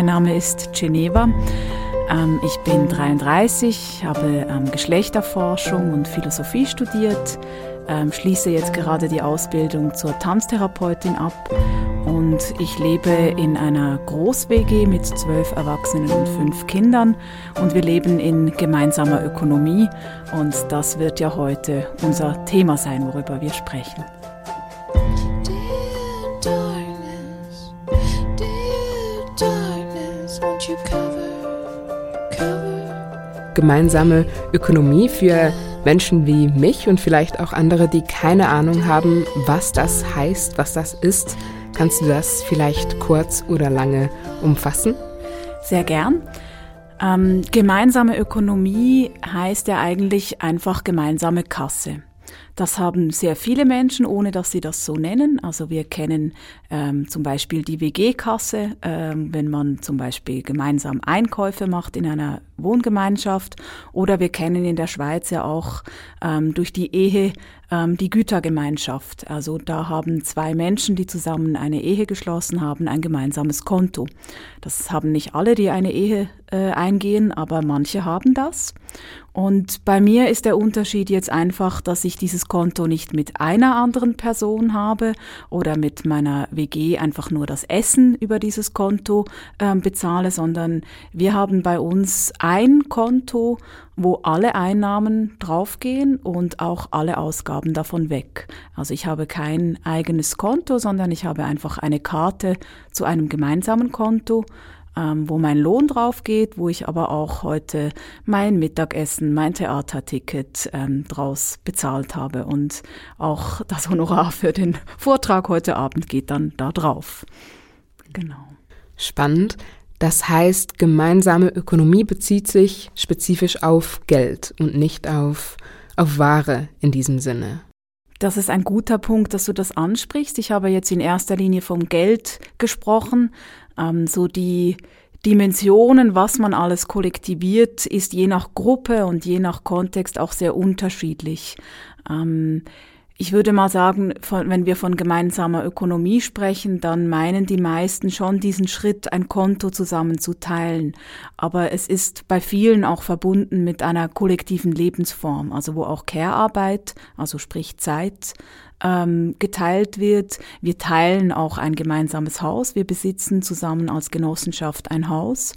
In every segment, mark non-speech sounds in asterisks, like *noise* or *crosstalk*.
mein Name ist Geneva. Ähm, ich bin 33, habe ähm, Geschlechterforschung und Philosophie studiert, ähm, schließe jetzt gerade die Ausbildung zur Tanztherapeutin ab und ich lebe in einer Groß-WG mit zwölf Erwachsenen und fünf Kindern und wir leben in gemeinsamer Ökonomie und das wird ja heute unser Thema sein, worüber wir sprechen. Gemeinsame Ökonomie für Menschen wie mich und vielleicht auch andere, die keine Ahnung haben, was das heißt, was das ist. Kannst du das vielleicht kurz oder lange umfassen? Sehr gern. Ähm, gemeinsame Ökonomie heißt ja eigentlich einfach gemeinsame Kasse. Das haben sehr viele Menschen, ohne dass sie das so nennen. Also wir kennen ähm, zum Beispiel die WG-Kasse, ähm, wenn man zum Beispiel gemeinsam Einkäufe macht in einer Wohngemeinschaft. Oder wir kennen in der Schweiz ja auch ähm, durch die Ehe ähm, die Gütergemeinschaft. Also da haben zwei Menschen, die zusammen eine Ehe geschlossen haben, ein gemeinsames Konto. Das haben nicht alle, die eine Ehe äh, eingehen, aber manche haben das. Und bei mir ist der Unterschied jetzt einfach, dass ich dieses Konto nicht mit einer anderen Person habe oder mit meiner WG einfach nur das Essen über dieses Konto äh, bezahle, sondern wir haben bei uns ein Konto, wo alle Einnahmen draufgehen und auch alle Ausgaben davon weg. Also ich habe kein eigenes Konto, sondern ich habe einfach eine Karte zu einem gemeinsamen Konto ähm, wo mein Lohn drauf geht, wo ich aber auch heute mein Mittagessen, mein Theaterticket ähm, draus bezahlt habe und auch das Honorar für den Vortrag heute Abend geht dann da drauf. Genau. Spannend. Das heißt, gemeinsame Ökonomie bezieht sich spezifisch auf Geld und nicht auf, auf Ware in diesem Sinne. Das ist ein guter Punkt, dass du das ansprichst. Ich habe jetzt in erster Linie vom Geld gesprochen. Ähm, so die Dimensionen, was man alles kollektiviert, ist je nach Gruppe und je nach Kontext auch sehr unterschiedlich. Ähm, ich würde mal sagen, von, wenn wir von gemeinsamer Ökonomie sprechen, dann meinen die meisten schon diesen Schritt, ein Konto zusammenzuteilen. Aber es ist bei vielen auch verbunden mit einer kollektiven Lebensform, also wo auch Care-Arbeit, also sprich Zeit, ähm, geteilt wird. Wir teilen auch ein gemeinsames Haus. Wir besitzen zusammen als Genossenschaft ein Haus.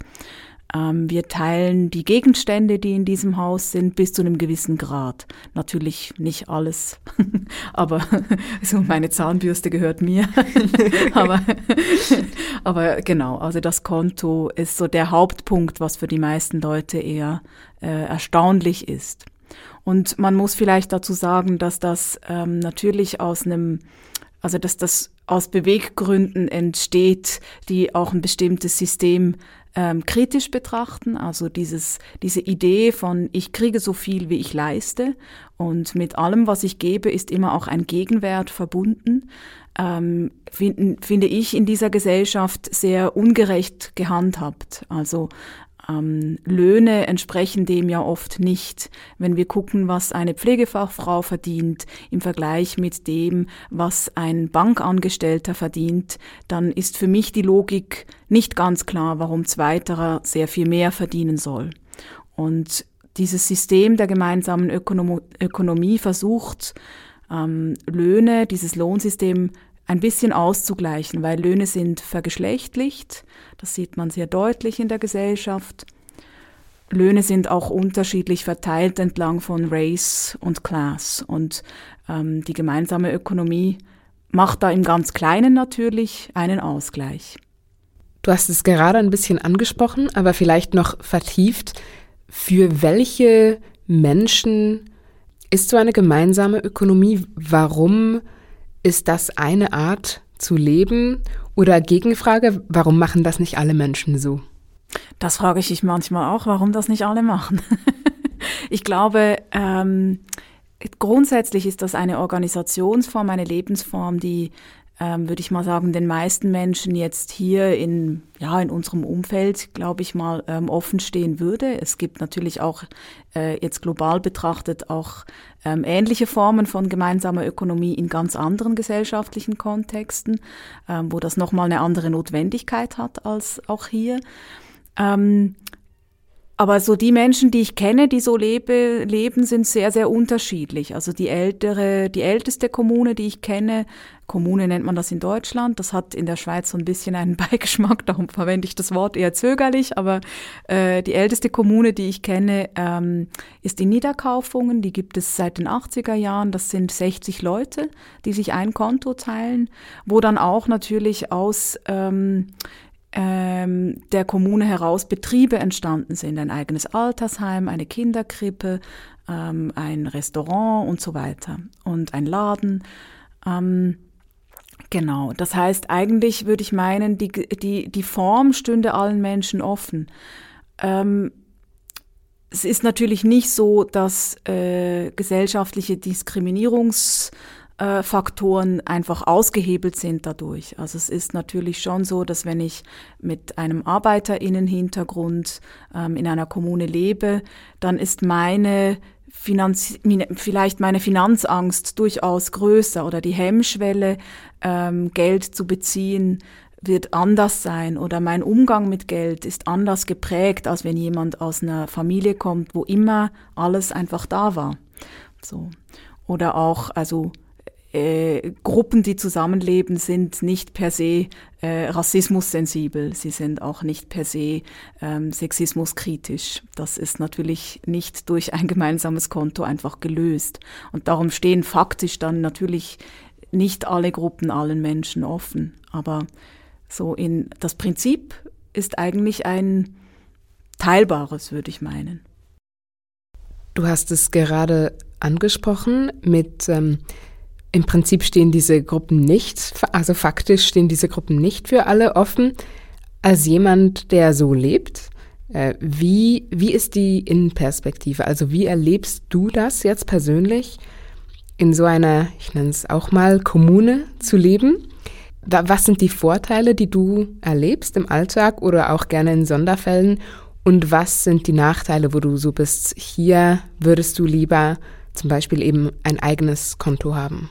Ähm, wir teilen die Gegenstände, die in diesem Haus sind, bis zu einem gewissen Grad. Natürlich nicht alles, *laughs* aber *laughs* so meine Zahnbürste gehört mir. *laughs* aber, aber genau, also das Konto ist so der Hauptpunkt, was für die meisten Leute eher äh, erstaunlich ist. Und man muss vielleicht dazu sagen, dass das ähm, natürlich aus einem, also dass das aus Beweggründen entsteht, die auch ein bestimmtes System ähm, kritisch betrachten. Also dieses, diese Idee von, ich kriege so viel, wie ich leiste und mit allem, was ich gebe, ist immer auch ein Gegenwert verbunden. Ähm, finden, finde ich in dieser Gesellschaft sehr ungerecht gehandhabt. Also ähm, Löhne entsprechen dem ja oft nicht. Wenn wir gucken, was eine Pflegefachfrau verdient im Vergleich mit dem, was ein Bankangestellter verdient, dann ist für mich die Logik nicht ganz klar, warum Zweiterer sehr viel mehr verdienen soll. Und dieses System der gemeinsamen Ökonom Ökonomie versucht, ähm, Löhne, dieses Lohnsystem ein bisschen auszugleichen, weil Löhne sind vergeschlechtlicht, das sieht man sehr deutlich in der Gesellschaft. Löhne sind auch unterschiedlich verteilt entlang von Race und Class und ähm, die gemeinsame Ökonomie macht da im ganz Kleinen natürlich einen Ausgleich. Du hast es gerade ein bisschen angesprochen, aber vielleicht noch vertieft. Für welche Menschen ist so eine gemeinsame Ökonomie? Warum ist das eine Art zu leben? Oder Gegenfrage, warum machen das nicht alle Menschen so? Das frage ich mich manchmal auch, warum das nicht alle machen. *laughs* ich glaube, ähm, grundsätzlich ist das eine Organisationsform, eine Lebensform, die ähm, würde ich mal sagen, den meisten Menschen jetzt hier in, ja, in unserem Umfeld, glaube ich mal, ähm, offen stehen würde. Es gibt natürlich auch äh, jetzt global betrachtet auch ähm, ähnliche Formen von gemeinsamer Ökonomie in ganz anderen gesellschaftlichen Kontexten, ähm, wo das nochmal eine andere Notwendigkeit hat als auch hier. Ähm, aber so die Menschen, die ich kenne, die so lebe, leben, sind sehr, sehr unterschiedlich. Also die ältere, die älteste Kommune, die ich kenne, Kommune nennt man das in Deutschland, das hat in der Schweiz so ein bisschen einen *laughs* Beigeschmack, darum verwende ich das Wort eher zögerlich, aber äh, die älteste Kommune, die ich kenne, ähm, ist in Niederkaufungen, die gibt es seit den 80er Jahren, das sind 60 Leute, die sich ein Konto teilen, wo dann auch natürlich aus ähm, ähm, der Kommune heraus Betriebe entstanden sind. Ein eigenes Altersheim, eine Kinderkrippe, ähm, ein Restaurant und so weiter und ein Laden. Ähm, genau, das heißt, eigentlich würde ich meinen, die, die, die Form stünde allen Menschen offen. Ähm, es ist natürlich nicht so, dass äh, gesellschaftliche Diskriminierungs- äh, Faktoren einfach ausgehebelt sind dadurch. Also es ist natürlich schon so, dass wenn ich mit einem Arbeiterinnenhintergrund ähm, in einer Kommune lebe, dann ist meine Finanz vielleicht meine Finanzangst durchaus größer oder die Hemmschwelle, ähm, Geld zu beziehen, wird anders sein oder mein Umgang mit Geld ist anders geprägt, als wenn jemand aus einer Familie kommt, wo immer alles einfach da war. So. Oder auch, also äh, Gruppen, die zusammenleben, sind nicht per se äh, rassismussensibel. Sie sind auch nicht per se ähm, sexismuskritisch. Das ist natürlich nicht durch ein gemeinsames Konto einfach gelöst. Und darum stehen faktisch dann natürlich nicht alle Gruppen allen Menschen offen. Aber so in das Prinzip ist eigentlich ein teilbares, würde ich meinen. Du hast es gerade angesprochen mit ähm, im Prinzip stehen diese Gruppen nicht, also faktisch stehen diese Gruppen nicht für alle offen. Als jemand, der so lebt, äh, wie, wie ist die Innenperspektive? Also wie erlebst du das jetzt persönlich, in so einer, ich nenne es auch mal, Kommune zu leben? Was sind die Vorteile, die du erlebst im Alltag oder auch gerne in Sonderfällen? Und was sind die Nachteile, wo du so bist, hier würdest du lieber zum Beispiel eben ein eigenes Konto haben?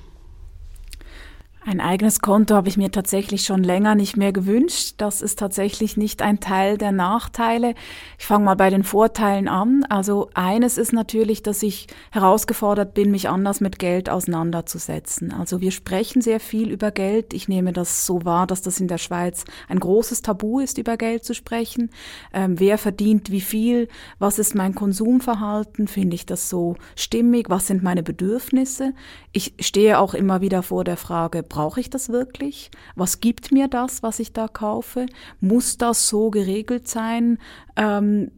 Ein eigenes Konto habe ich mir tatsächlich schon länger nicht mehr gewünscht. Das ist tatsächlich nicht ein Teil der Nachteile. Ich fange mal bei den Vorteilen an. Also eines ist natürlich, dass ich herausgefordert bin, mich anders mit Geld auseinanderzusetzen. Also wir sprechen sehr viel über Geld. Ich nehme das so wahr, dass das in der Schweiz ein großes Tabu ist, über Geld zu sprechen. Ähm, wer verdient wie viel? Was ist mein Konsumverhalten? Finde ich das so stimmig? Was sind meine Bedürfnisse? Ich stehe auch immer wieder vor der Frage, brauche ich das wirklich? Was gibt mir das, was ich da kaufe? Muss das so geregelt sein? Ähm,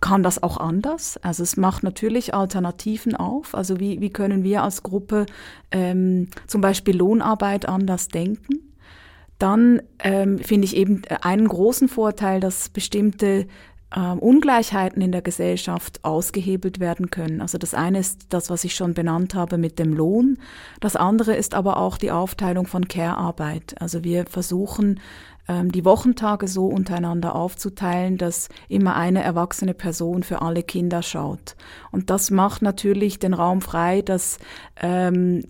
kann das auch anders? Also es macht natürlich Alternativen auf. Also wie, wie können wir als Gruppe ähm, zum Beispiel Lohnarbeit anders denken? Dann ähm, finde ich eben einen großen Vorteil, dass bestimmte ähm, Ungleichheiten in der Gesellschaft ausgehebelt werden können. Also das eine ist das, was ich schon benannt habe mit dem Lohn. Das andere ist aber auch die Aufteilung von Care-Arbeit. Also wir versuchen, ähm, die Wochentage so untereinander aufzuteilen, dass immer eine erwachsene Person für alle Kinder schaut. Und das macht natürlich den Raum frei, dass ähm,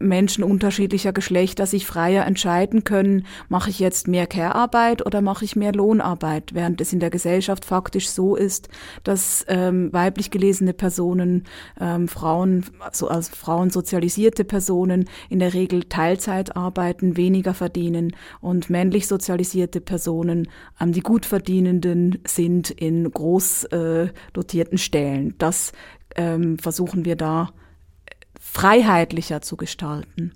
Menschen unterschiedlicher Geschlechter sich freier entscheiden können, mache ich jetzt mehr Care-Arbeit oder mache ich mehr Lohnarbeit, während es in der Gesellschaft faktisch so ist, dass ähm, weiblich gelesene Personen, ähm, Frauen, also als Frauen sozialisierte Personen in der Regel Teilzeit arbeiten, weniger verdienen und männlich sozialisierte Personen ähm, die Gutverdienenden sind in groß äh, dotierten Stellen. Das ähm, versuchen wir da freiheitlicher zu gestalten.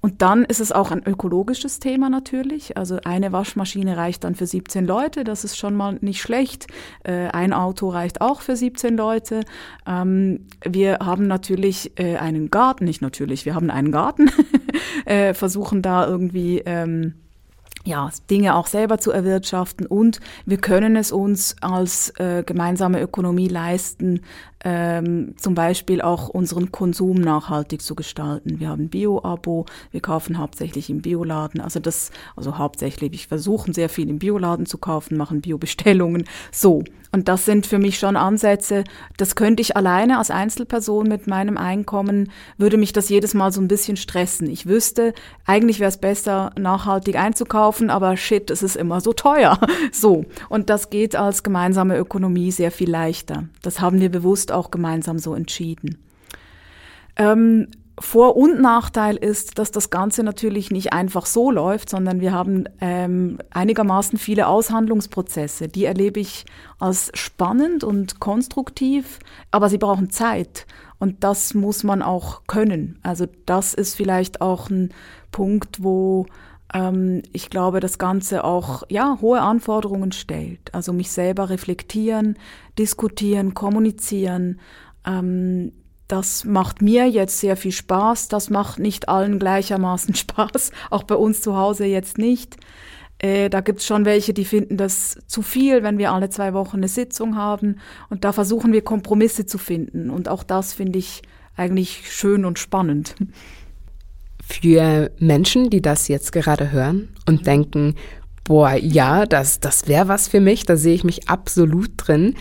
Und dann ist es auch ein ökologisches Thema natürlich. Also eine Waschmaschine reicht dann für 17 Leute, das ist schon mal nicht schlecht. Äh, ein Auto reicht auch für 17 Leute. Ähm, wir haben natürlich äh, einen Garten, nicht natürlich, wir haben einen Garten, *laughs* äh, versuchen da irgendwie ähm, ja, Dinge auch selber zu erwirtschaften und wir können es uns als äh, gemeinsame Ökonomie leisten, ähm, zum Beispiel auch unseren Konsum nachhaltig zu gestalten. Wir haben Bio-Abo, wir kaufen hauptsächlich im Bioladen, also das, also hauptsächlich, ich versuche sehr viel im Bioladen zu kaufen, machen Bio-Bestellungen, so. Und das sind für mich schon Ansätze, das könnte ich alleine als Einzelperson mit meinem Einkommen, würde mich das jedes Mal so ein bisschen stressen. Ich wüsste, eigentlich wäre es besser, nachhaltig einzukaufen, aber shit, es ist immer so teuer. *laughs* So. Und das geht als gemeinsame Ökonomie sehr viel leichter. Das haben wir bewusst auch gemeinsam so entschieden. Ähm, vor- und Nachteil ist, dass das Ganze natürlich nicht einfach so läuft, sondern wir haben ähm, einigermaßen viele Aushandlungsprozesse. Die erlebe ich als spannend und konstruktiv, aber sie brauchen Zeit. Und das muss man auch können. Also das ist vielleicht auch ein Punkt, wo ähm, ich glaube, das Ganze auch ja hohe Anforderungen stellt. Also mich selber reflektieren, diskutieren, kommunizieren. Ähm, das macht mir jetzt sehr viel Spaß. Das macht nicht allen gleichermaßen *laughs* Spaß, auch bei uns zu Hause jetzt nicht. Äh, da gibt's schon welche, die finden das zu viel, wenn wir alle zwei Wochen eine Sitzung haben. Und da versuchen wir Kompromisse zu finden. Und auch das finde ich eigentlich schön und spannend. Für Menschen, die das jetzt gerade hören und denken, boah, ja, das, das wäre was für mich, da sehe ich mich absolut drin.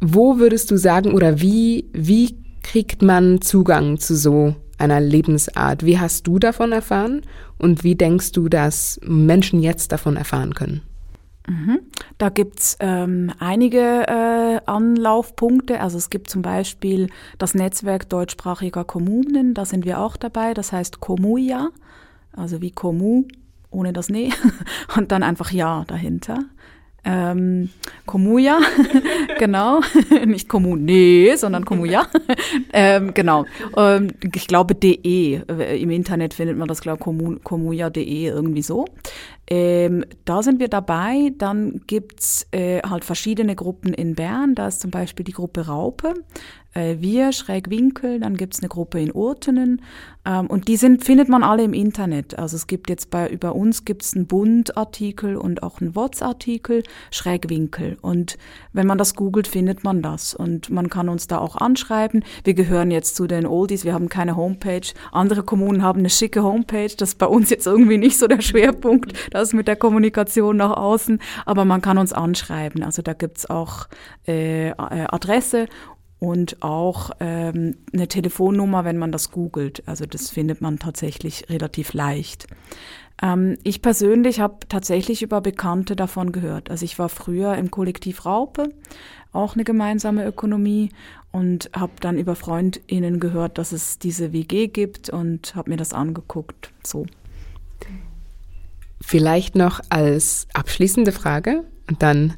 Wo würdest du sagen oder wie, wie kriegt man Zugang zu so einer Lebensart? Wie hast du davon erfahren und wie denkst du, dass Menschen jetzt davon erfahren können? Mhm. Da gibt's ähm, einige äh, Anlaufpunkte. Also es gibt zum Beispiel das Netzwerk deutschsprachiger Kommunen, da sind wir auch dabei. Das heißt Komuja, also wie Komu ohne das Ne *laughs* und dann einfach Ja dahinter ähm, Komuja, *laughs* genau, *laughs* nicht Kommune, sondern Komuja, *laughs* ähm, genau. Ähm, ich glaube de, äh, im Internet findet man das, glaube ich, komuja.de irgendwie so. Ähm, da sind wir dabei. Dann gibt's äh, halt verschiedene Gruppen in Bern. Da ist zum Beispiel die Gruppe Raupe äh, wir, Schrägwinkel, dann gibt's eine Gruppe in Urtenen ähm, und die sind, findet man alle im Internet. Also es gibt jetzt bei, über uns gibt's einen Bund-Artikel und auch einen WOTS-Artikel, Schrägwinkel und wenn man das googelt, findet man das und man kann uns da auch anschreiben. Wir gehören jetzt zu den Oldies, wir haben keine Homepage. Andere Kommunen haben eine schicke Homepage, das ist bei uns jetzt irgendwie nicht so der Schwerpunkt, das mit der Kommunikation nach außen, aber man kann uns anschreiben. Also da gibt's auch äh, Adresse und auch ähm, eine Telefonnummer, wenn man das googelt. Also das findet man tatsächlich relativ leicht. Ähm, ich persönlich habe tatsächlich über Bekannte davon gehört. Also ich war früher im Kollektiv Raupe, auch eine gemeinsame Ökonomie und habe dann über Freundinnen gehört, dass es diese WG gibt und habe mir das angeguckt. So. Vielleicht noch als abschließende Frage und dann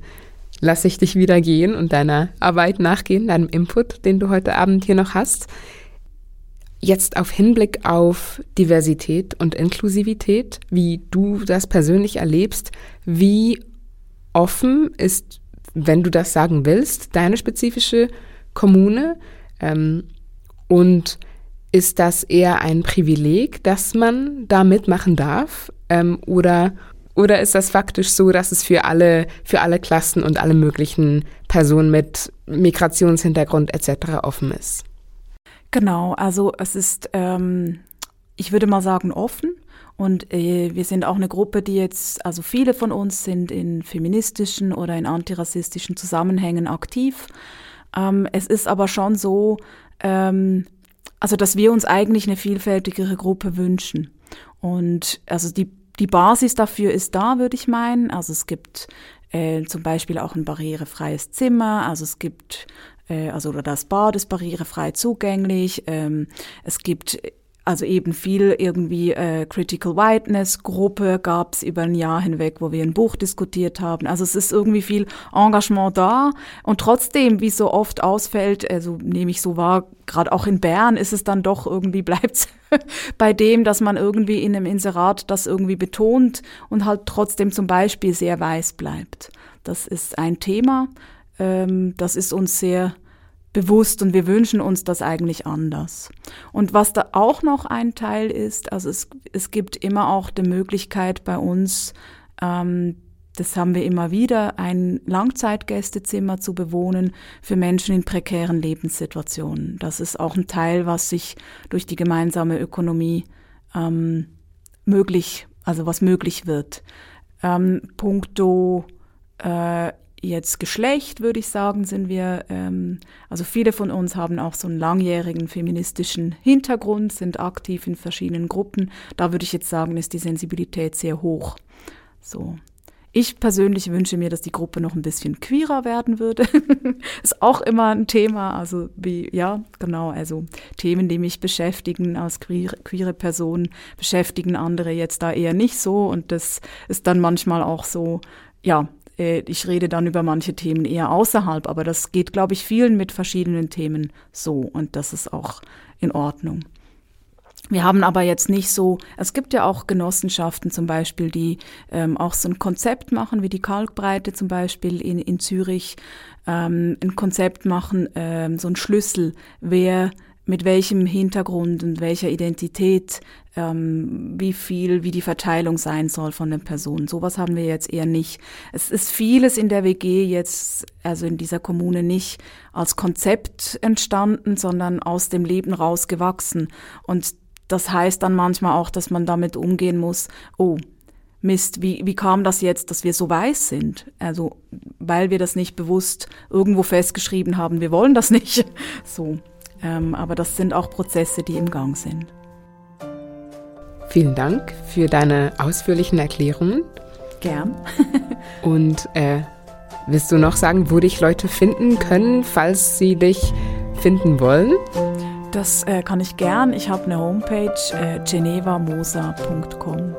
lasse ich dich wieder gehen und deiner Arbeit nachgehen, deinem Input, den du heute Abend hier noch hast. Jetzt auf Hinblick auf Diversität und Inklusivität, wie du das persönlich erlebst, wie offen ist, wenn du das sagen willst, deine spezifische Kommune? Ähm, und ist das eher ein Privileg, dass man da mitmachen darf? Ähm, oder oder ist das faktisch so, dass es für alle, für alle Klassen und alle möglichen Personen mit Migrationshintergrund etc. offen ist? Genau, also es ist, ähm, ich würde mal sagen, offen. Und äh, wir sind auch eine Gruppe, die jetzt, also viele von uns sind in feministischen oder in antirassistischen Zusammenhängen aktiv. Ähm, es ist aber schon so, ähm, also dass wir uns eigentlich eine vielfältigere Gruppe wünschen. Und also die die Basis dafür ist da, würde ich meinen. Also es gibt äh, zum Beispiel auch ein barrierefreies Zimmer, also es gibt äh, also oder das Bad ist barrierefrei zugänglich. Ähm, es gibt also eben viel irgendwie äh, Critical Whiteness Gruppe gab es über ein Jahr hinweg, wo wir ein Buch diskutiert haben. Also es ist irgendwie viel Engagement da und trotzdem, wie so oft ausfällt, also nehme ich so wahr, gerade auch in Bern ist es dann doch irgendwie *laughs* bleibt bei dem, dass man irgendwie in einem Inserat das irgendwie betont und halt trotzdem zum Beispiel sehr weiß bleibt. Das ist ein Thema, ähm, das ist uns sehr bewusst und wir wünschen uns das eigentlich anders. Und was da auch noch ein Teil ist, also es, es gibt immer auch die Möglichkeit bei uns, ähm, das haben wir immer wieder, ein Langzeitgästezimmer zu bewohnen für Menschen in prekären Lebenssituationen. Das ist auch ein Teil, was sich durch die gemeinsame Ökonomie ähm, möglich, also was möglich wird. Ähm, punkto äh, jetzt Geschlecht, würde ich sagen, sind wir, ähm, also viele von uns haben auch so einen langjährigen feministischen Hintergrund, sind aktiv in verschiedenen Gruppen. Da würde ich jetzt sagen, ist die Sensibilität sehr hoch. So. Ich persönlich wünsche mir, dass die Gruppe noch ein bisschen queerer werden würde. *laughs* ist auch immer ein Thema, also wie, ja, genau, also Themen, die mich beschäftigen als queere, queere Person, beschäftigen andere jetzt da eher nicht so und das ist dann manchmal auch so, ja, äh, ich rede dann über manche Themen eher außerhalb, aber das geht, glaube ich, vielen mit verschiedenen Themen so und das ist auch in Ordnung. Wir haben aber jetzt nicht so, es gibt ja auch Genossenschaften zum Beispiel, die ähm, auch so ein Konzept machen, wie die Kalkbreite zum Beispiel in, in Zürich, ähm, ein Konzept machen, ähm, so ein Schlüssel, wer mit welchem Hintergrund und welcher Identität, ähm, wie viel, wie die Verteilung sein soll von den Personen. Sowas haben wir jetzt eher nicht. Es ist vieles in der WG jetzt, also in dieser Kommune nicht als Konzept entstanden, sondern aus dem Leben rausgewachsen. Und das heißt dann manchmal auch, dass man damit umgehen muss, oh, Mist, wie, wie kam das jetzt, dass wir so weiß sind? Also, weil wir das nicht bewusst irgendwo festgeschrieben haben, wir wollen das nicht. *laughs* So. Ähm, aber das sind auch Prozesse, die im Gang sind. Vielen Dank für deine ausführlichen Erklärungen. Gern. *laughs* Und äh, willst du noch sagen, wo dich Leute finden können, falls sie dich finden wollen? Das äh, kann ich gern. Ich habe eine Homepage, äh, genevamosa.com.